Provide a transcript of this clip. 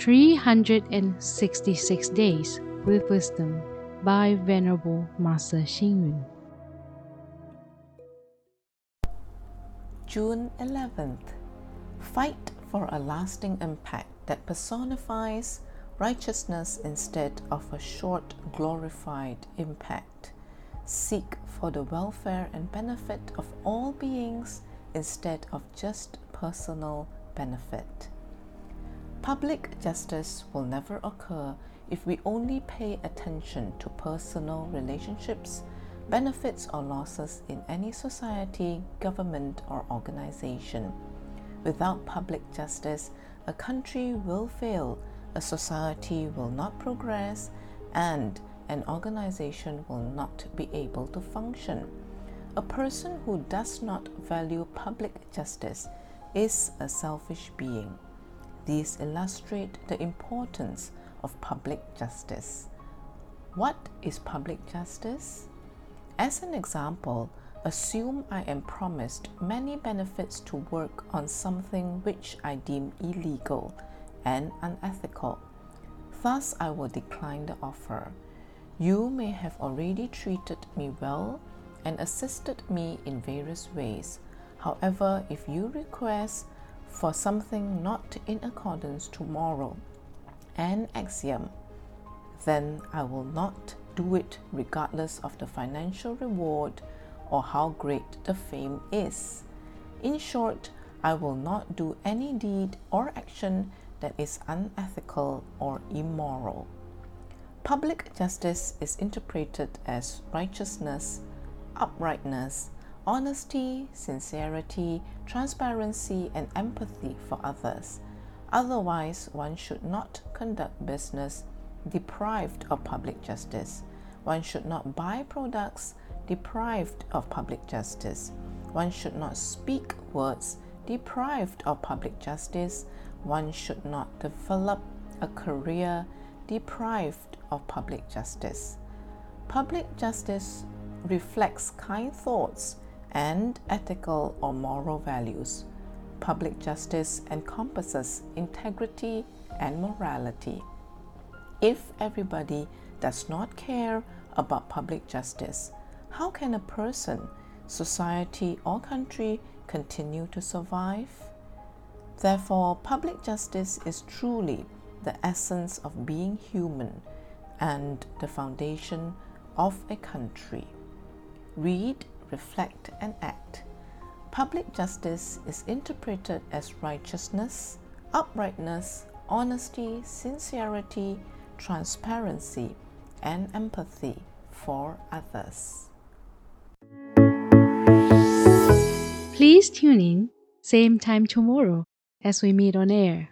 366 Days with Wisdom by Venerable Master Xing Yun. June 11th. Fight for a lasting impact that personifies righteousness instead of a short, glorified impact. Seek for the welfare and benefit of all beings instead of just personal benefit. Public justice will never occur if we only pay attention to personal relationships, benefits, or losses in any society, government, or organization. Without public justice, a country will fail, a society will not progress, and an organization will not be able to function. A person who does not value public justice is a selfish being. These illustrate the importance of public justice. What is public justice? As an example, assume I am promised many benefits to work on something which I deem illegal and unethical. Thus, I will decline the offer. You may have already treated me well and assisted me in various ways. However, if you request for something not in accordance to moral and axiom, then I will not do it regardless of the financial reward or how great the fame is. In short, I will not do any deed or action that is unethical or immoral. Public justice is interpreted as righteousness, uprightness, honesty, sincerity, transparency, and empathy for others. Otherwise, one should not conduct business deprived of public justice. One should not buy products deprived of public justice. One should not speak words deprived of public justice. One should not develop a career deprived of public justice. Public justice reflects kind thoughts and ethical or moral values. Public justice encompasses integrity and morality. If everybody does not care about public justice, how can a person, society, or country continue to survive? Therefore, public justice is truly the essence of being human and the foundation of a country. Read, reflect, and act. Public justice is interpreted as righteousness, uprightness, honesty, sincerity, transparency, and empathy for others. Please tune in, same time tomorrow as we meet on air.